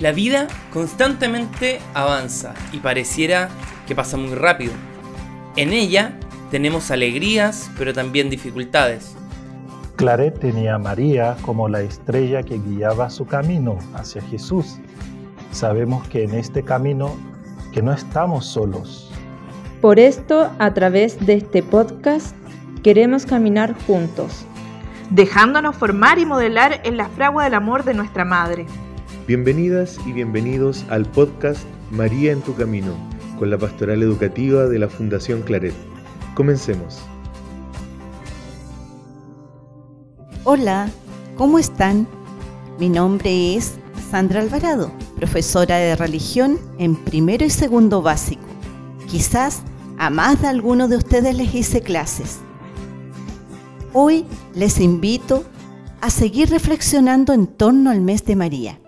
La vida constantemente avanza y pareciera que pasa muy rápido. En ella tenemos alegrías, pero también dificultades. Claret tenía a María como la estrella que guiaba su camino hacia Jesús. Sabemos que en este camino que no estamos solos. Por esto, a través de este podcast, queremos caminar juntos, dejándonos formar y modelar en la fragua del amor de nuestra Madre. Bienvenidas y bienvenidos al podcast María en tu Camino, con la pastoral educativa de la Fundación Claret. Comencemos. Hola, ¿cómo están? Mi nombre es Sandra Alvarado, profesora de religión en primero y segundo básico. Quizás a más de alguno de ustedes les hice clases. Hoy les invito a seguir reflexionando en torno al mes de María.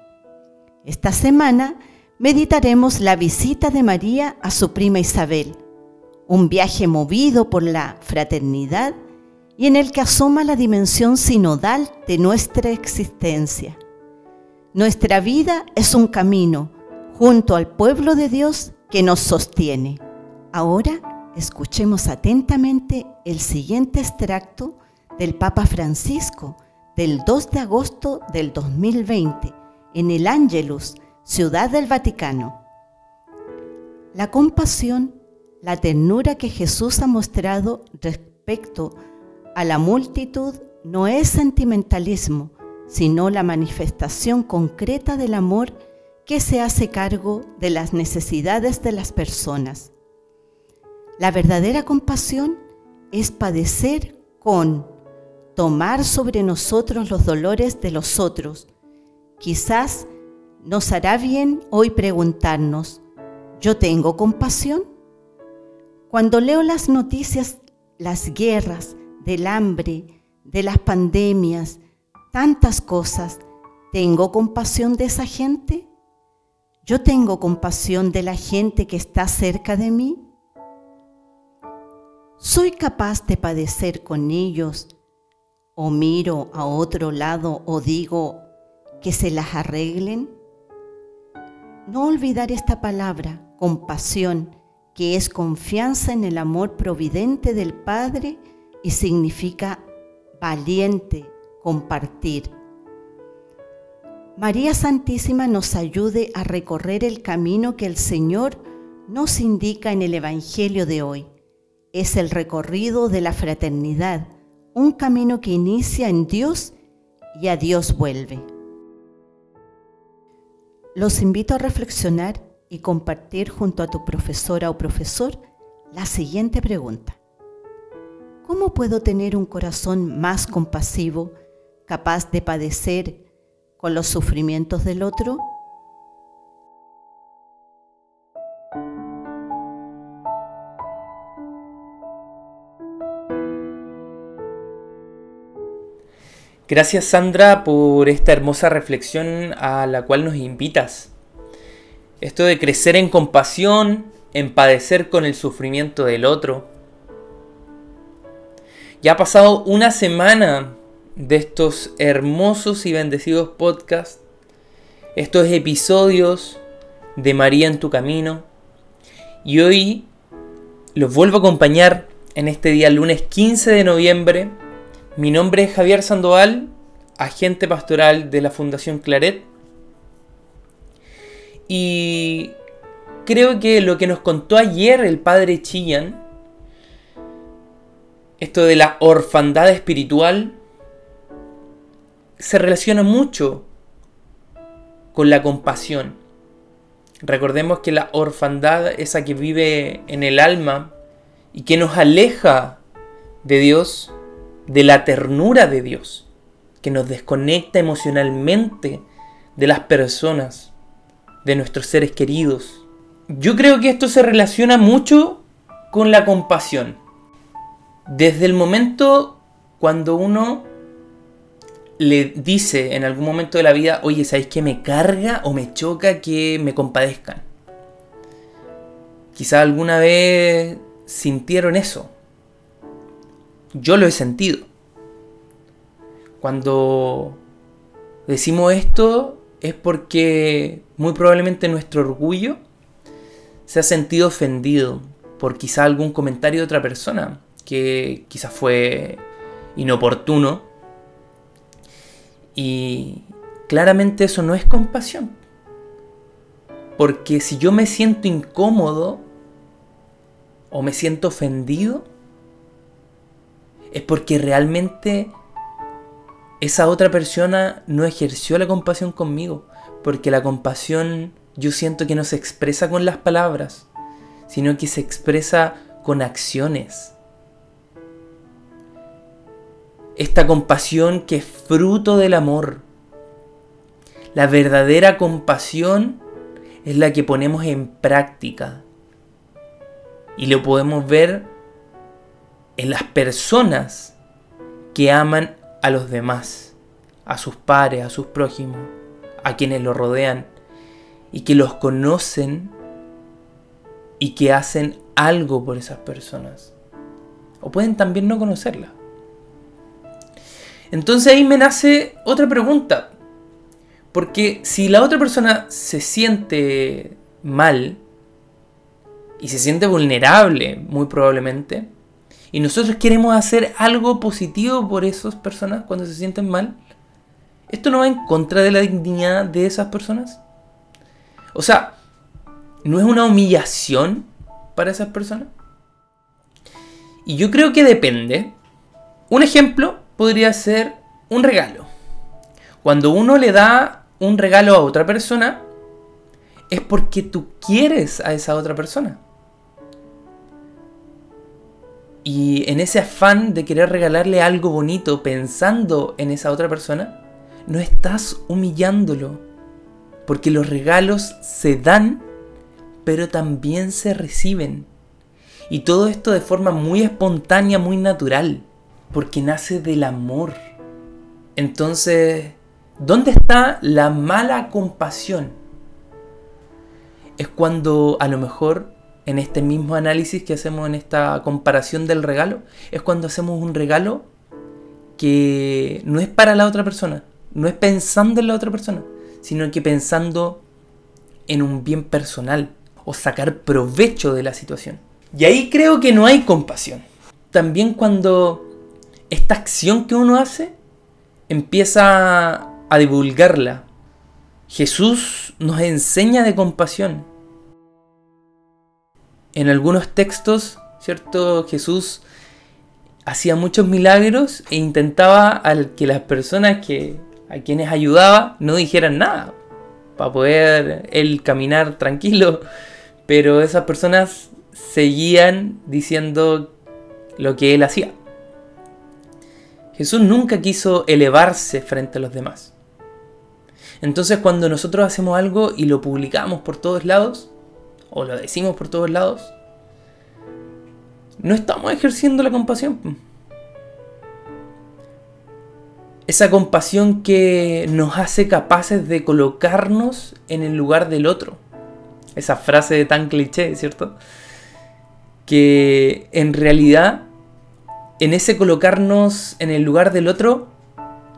Esta semana meditaremos la visita de María a su prima Isabel, un viaje movido por la fraternidad y en el que asoma la dimensión sinodal de nuestra existencia. Nuestra vida es un camino junto al pueblo de Dios que nos sostiene. Ahora escuchemos atentamente el siguiente extracto del Papa Francisco del 2 de agosto del 2020 en el Ángelus, ciudad del Vaticano. La compasión, la ternura que Jesús ha mostrado respecto a la multitud no es sentimentalismo, sino la manifestación concreta del amor que se hace cargo de las necesidades de las personas. La verdadera compasión es padecer con, tomar sobre nosotros los dolores de los otros, Quizás nos hará bien hoy preguntarnos, ¿yo tengo compasión? Cuando leo las noticias, las guerras, del hambre, de las pandemias, tantas cosas, ¿tengo compasión de esa gente? ¿Yo tengo compasión de la gente que está cerca de mí? ¿Soy capaz de padecer con ellos? ¿O miro a otro lado o digo, que se las arreglen? No olvidar esta palabra, compasión, que es confianza en el amor providente del Padre y significa valiente, compartir. María Santísima nos ayude a recorrer el camino que el Señor nos indica en el Evangelio de hoy. Es el recorrido de la fraternidad, un camino que inicia en Dios y a Dios vuelve. Los invito a reflexionar y compartir junto a tu profesora o profesor la siguiente pregunta. ¿Cómo puedo tener un corazón más compasivo, capaz de padecer con los sufrimientos del otro? Gracias Sandra por esta hermosa reflexión a la cual nos invitas. Esto de crecer en compasión, en padecer con el sufrimiento del otro. Ya ha pasado una semana de estos hermosos y bendecidos podcasts, estos episodios de María en tu camino. Y hoy los vuelvo a acompañar en este día lunes 15 de noviembre mi nombre es Javier Sandoval, agente pastoral de la Fundación Claret. Y creo que lo que nos contó ayer el padre Chillan, esto de la orfandad espiritual, se relaciona mucho con la compasión. Recordemos que la orfandad, esa que vive en el alma y que nos aleja de Dios, de la ternura de Dios, que nos desconecta emocionalmente de las personas, de nuestros seres queridos. Yo creo que esto se relaciona mucho con la compasión. Desde el momento cuando uno le dice en algún momento de la vida, oye, ¿sabéis que me carga o me choca que me compadezcan? Quizá alguna vez sintieron eso. Yo lo he sentido. Cuando decimos esto, es porque muy probablemente nuestro orgullo se ha sentido ofendido por quizá algún comentario de otra persona que quizás fue inoportuno. Y claramente eso no es compasión. Porque si yo me siento incómodo o me siento ofendido, es porque realmente esa otra persona no ejerció la compasión conmigo. Porque la compasión yo siento que no se expresa con las palabras, sino que se expresa con acciones. Esta compasión que es fruto del amor. La verdadera compasión es la que ponemos en práctica. Y lo podemos ver en las personas que aman a los demás, a sus pares, a sus prójimos, a quienes lo rodean y que los conocen y que hacen algo por esas personas. O pueden también no conocerla. Entonces ahí me nace otra pregunta. Porque si la otra persona se siente mal y se siente vulnerable, muy probablemente, y nosotros queremos hacer algo positivo por esas personas cuando se sienten mal, ¿esto no va en contra de la dignidad de esas personas? O sea, ¿no es una humillación para esas personas? Y yo creo que depende. Un ejemplo podría ser un regalo. Cuando uno le da un regalo a otra persona, es porque tú quieres a esa otra persona. Y en ese afán de querer regalarle algo bonito pensando en esa otra persona, no estás humillándolo. Porque los regalos se dan, pero también se reciben. Y todo esto de forma muy espontánea, muy natural. Porque nace del amor. Entonces, ¿dónde está la mala compasión? Es cuando a lo mejor en este mismo análisis que hacemos en esta comparación del regalo, es cuando hacemos un regalo que no es para la otra persona, no es pensando en la otra persona, sino que pensando en un bien personal o sacar provecho de la situación. Y ahí creo que no hay compasión. También cuando esta acción que uno hace empieza a divulgarla. Jesús nos enseña de compasión en algunos textos, ¿cierto? Jesús hacía muchos milagros e intentaba que las personas que, a quienes ayudaba no dijeran nada, para poder él caminar tranquilo, pero esas personas seguían diciendo lo que él hacía. Jesús nunca quiso elevarse frente a los demás. Entonces cuando nosotros hacemos algo y lo publicamos por todos lados, o lo decimos por todos lados, no estamos ejerciendo la compasión. Esa compasión que nos hace capaces de colocarnos en el lugar del otro. Esa frase tan cliché, ¿cierto? Que en realidad, en ese colocarnos en el lugar del otro,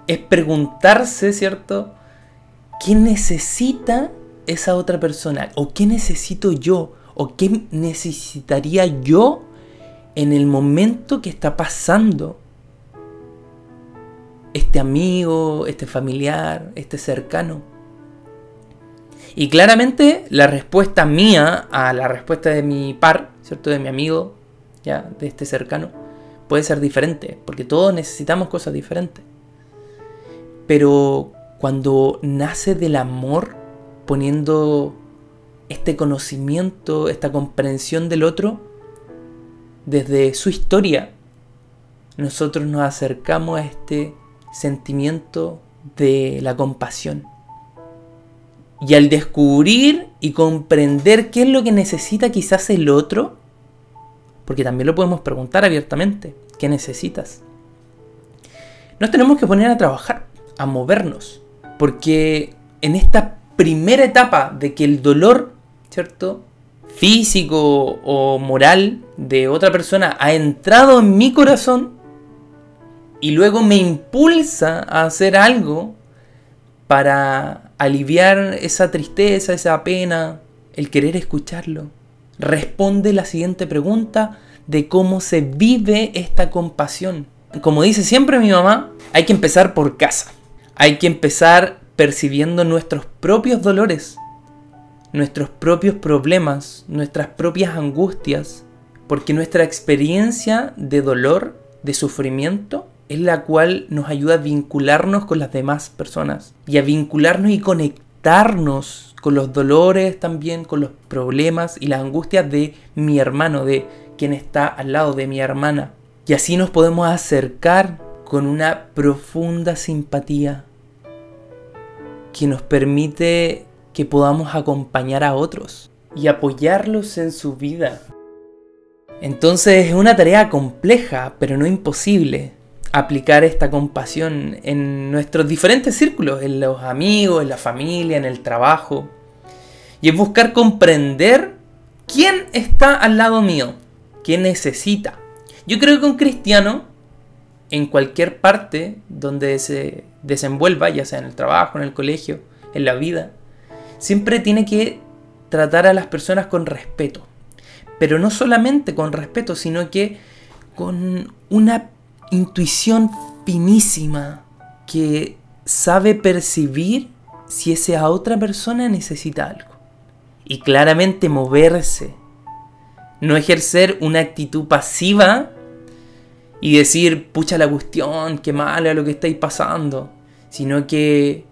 es preguntarse, ¿cierto? ¿Qué necesita esa otra persona? ¿O qué necesito yo? ¿O qué necesitaría yo en el momento que está pasando este amigo, este familiar, este cercano? Y claramente la respuesta mía a la respuesta de mi par, ¿cierto? De mi amigo, ya, de este cercano, puede ser diferente, porque todos necesitamos cosas diferentes. Pero cuando nace del amor, poniendo este conocimiento, esta comprensión del otro, desde su historia, nosotros nos acercamos a este sentimiento de la compasión. Y al descubrir y comprender qué es lo que necesita quizás el otro, porque también lo podemos preguntar abiertamente, ¿qué necesitas? Nos tenemos que poner a trabajar, a movernos, porque en esta primera etapa de que el dolor, ¿cierto? Físico o moral de otra persona ha entrado en mi corazón y luego me impulsa a hacer algo para aliviar esa tristeza, esa pena, el querer escucharlo. Responde la siguiente pregunta de cómo se vive esta compasión. Como dice siempre mi mamá, hay que empezar por casa. Hay que empezar percibiendo nuestros propios dolores, nuestros propios problemas, nuestras propias angustias, porque nuestra experiencia de dolor, de sufrimiento, es la cual nos ayuda a vincularnos con las demás personas y a vincularnos y conectarnos con los dolores también, con los problemas y las angustias de mi hermano, de quien está al lado de mi hermana. Y así nos podemos acercar con una profunda simpatía que nos permite que podamos acompañar a otros y apoyarlos en su vida. Entonces es una tarea compleja, pero no imposible, aplicar esta compasión en nuestros diferentes círculos, en los amigos, en la familia, en el trabajo. Y es buscar comprender quién está al lado mío, quién necesita. Yo creo que un cristiano, en cualquier parte donde se desenvuelva, ya sea en el trabajo, en el colegio, en la vida, siempre tiene que tratar a las personas con respeto. Pero no solamente con respeto, sino que con una intuición finísima que sabe percibir si esa otra persona necesita algo. Y claramente moverse. No ejercer una actitud pasiva y decir, pucha la cuestión, qué malo lo que estáis pasando. Sino que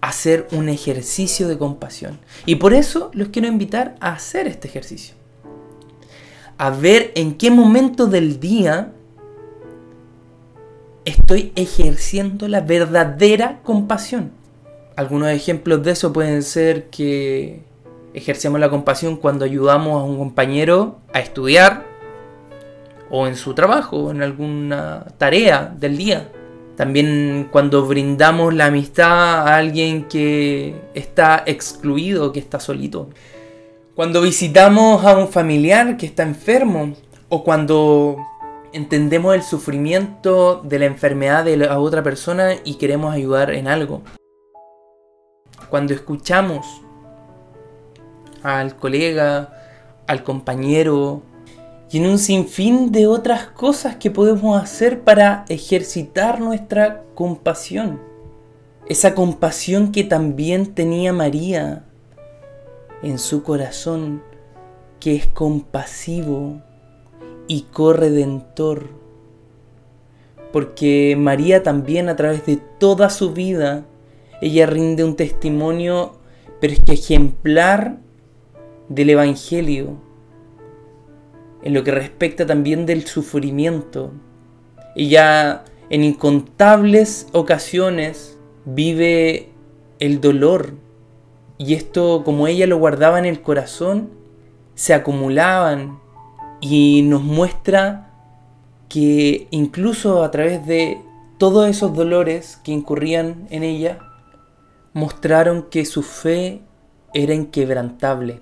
hacer un ejercicio de compasión. Y por eso los quiero invitar a hacer este ejercicio. A ver en qué momento del día estoy ejerciendo la verdadera compasión. Algunos ejemplos de eso pueden ser que ejercemos la compasión cuando ayudamos a un compañero a estudiar o en su trabajo en alguna tarea del día. También cuando brindamos la amistad a alguien que está excluido, que está solito. Cuando visitamos a un familiar que está enfermo o cuando entendemos el sufrimiento de la enfermedad de la otra persona y queremos ayudar en algo. Cuando escuchamos al colega, al compañero y en un sinfín de otras cosas que podemos hacer para ejercitar nuestra compasión. Esa compasión que también tenía María en su corazón, que es compasivo, y corredentor. Porque María también a través de toda su vida, ella rinde un testimonio, pero es que ejemplar del Evangelio, en lo que respecta también del sufrimiento. Ella en incontables ocasiones vive el dolor y esto como ella lo guardaba en el corazón, se acumulaban y nos muestra que incluso a través de todos esos dolores que incurrían en ella, mostraron que su fe era inquebrantable.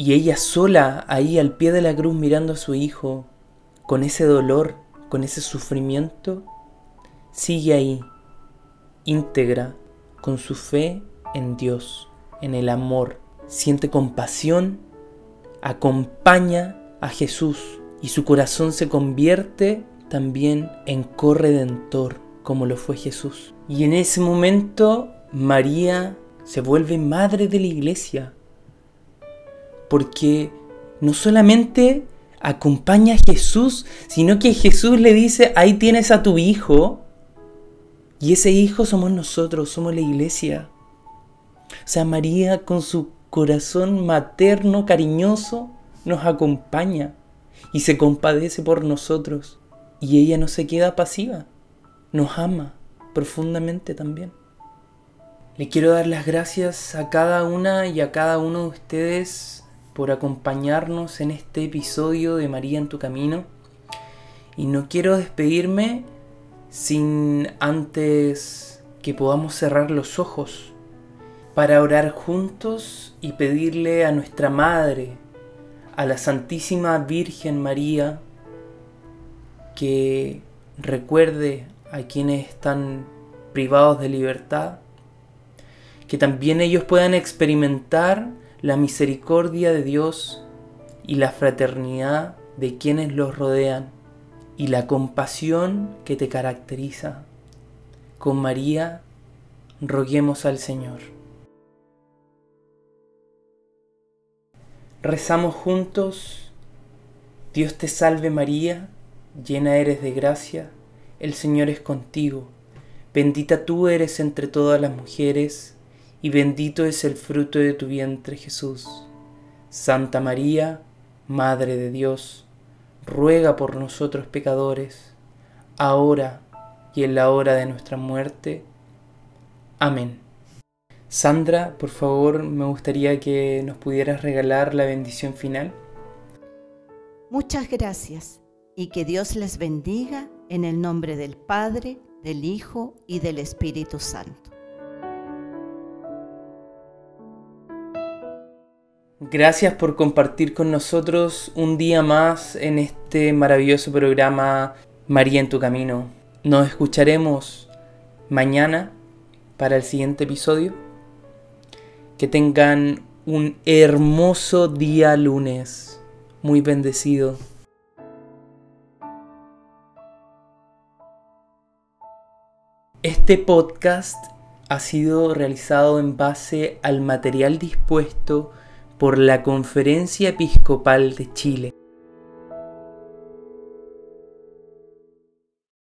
Y ella sola, ahí al pie de la cruz mirando a su hijo, con ese dolor, con ese sufrimiento, sigue ahí, íntegra, con su fe en Dios, en el amor. Siente compasión, acompaña a Jesús y su corazón se convierte también en corredentor como lo fue Jesús. Y en ese momento María se vuelve madre de la iglesia porque no solamente acompaña a Jesús, sino que Jesús le dice, ahí tienes a tu hijo, y ese hijo somos nosotros, somos la iglesia. O sea, María con su corazón materno, cariñoso, nos acompaña y se compadece por nosotros. Y ella no se queda pasiva, nos ama profundamente también. Le quiero dar las gracias a cada una y a cada uno de ustedes por acompañarnos en este episodio de María en tu camino. Y no quiero despedirme sin antes que podamos cerrar los ojos para orar juntos y pedirle a nuestra Madre, a la Santísima Virgen María que recuerde a quienes están privados de libertad, que también ellos puedan experimentar la misericordia de Dios y la fraternidad de quienes los rodean y la compasión que te caracteriza. Con María, roguemos al Señor. Rezamos juntos, Dios te salve María, llena eres de gracia, el Señor es contigo, bendita tú eres entre todas las mujeres, y bendito es el fruto de tu vientre Jesús. Santa María, Madre de Dios, ruega por nosotros pecadores, ahora y en la hora de nuestra muerte. Amén. Sandra, por favor, me gustaría que nos pudieras regalar la bendición final. Muchas gracias y que Dios les bendiga en el nombre del Padre, del Hijo y del Espíritu Santo. Gracias por compartir con nosotros un día más en este maravilloso programa María en tu Camino. Nos escucharemos mañana para el siguiente episodio. Que tengan un hermoso día lunes, muy bendecido. Este podcast ha sido realizado en base al material dispuesto por la Conferencia Episcopal de Chile.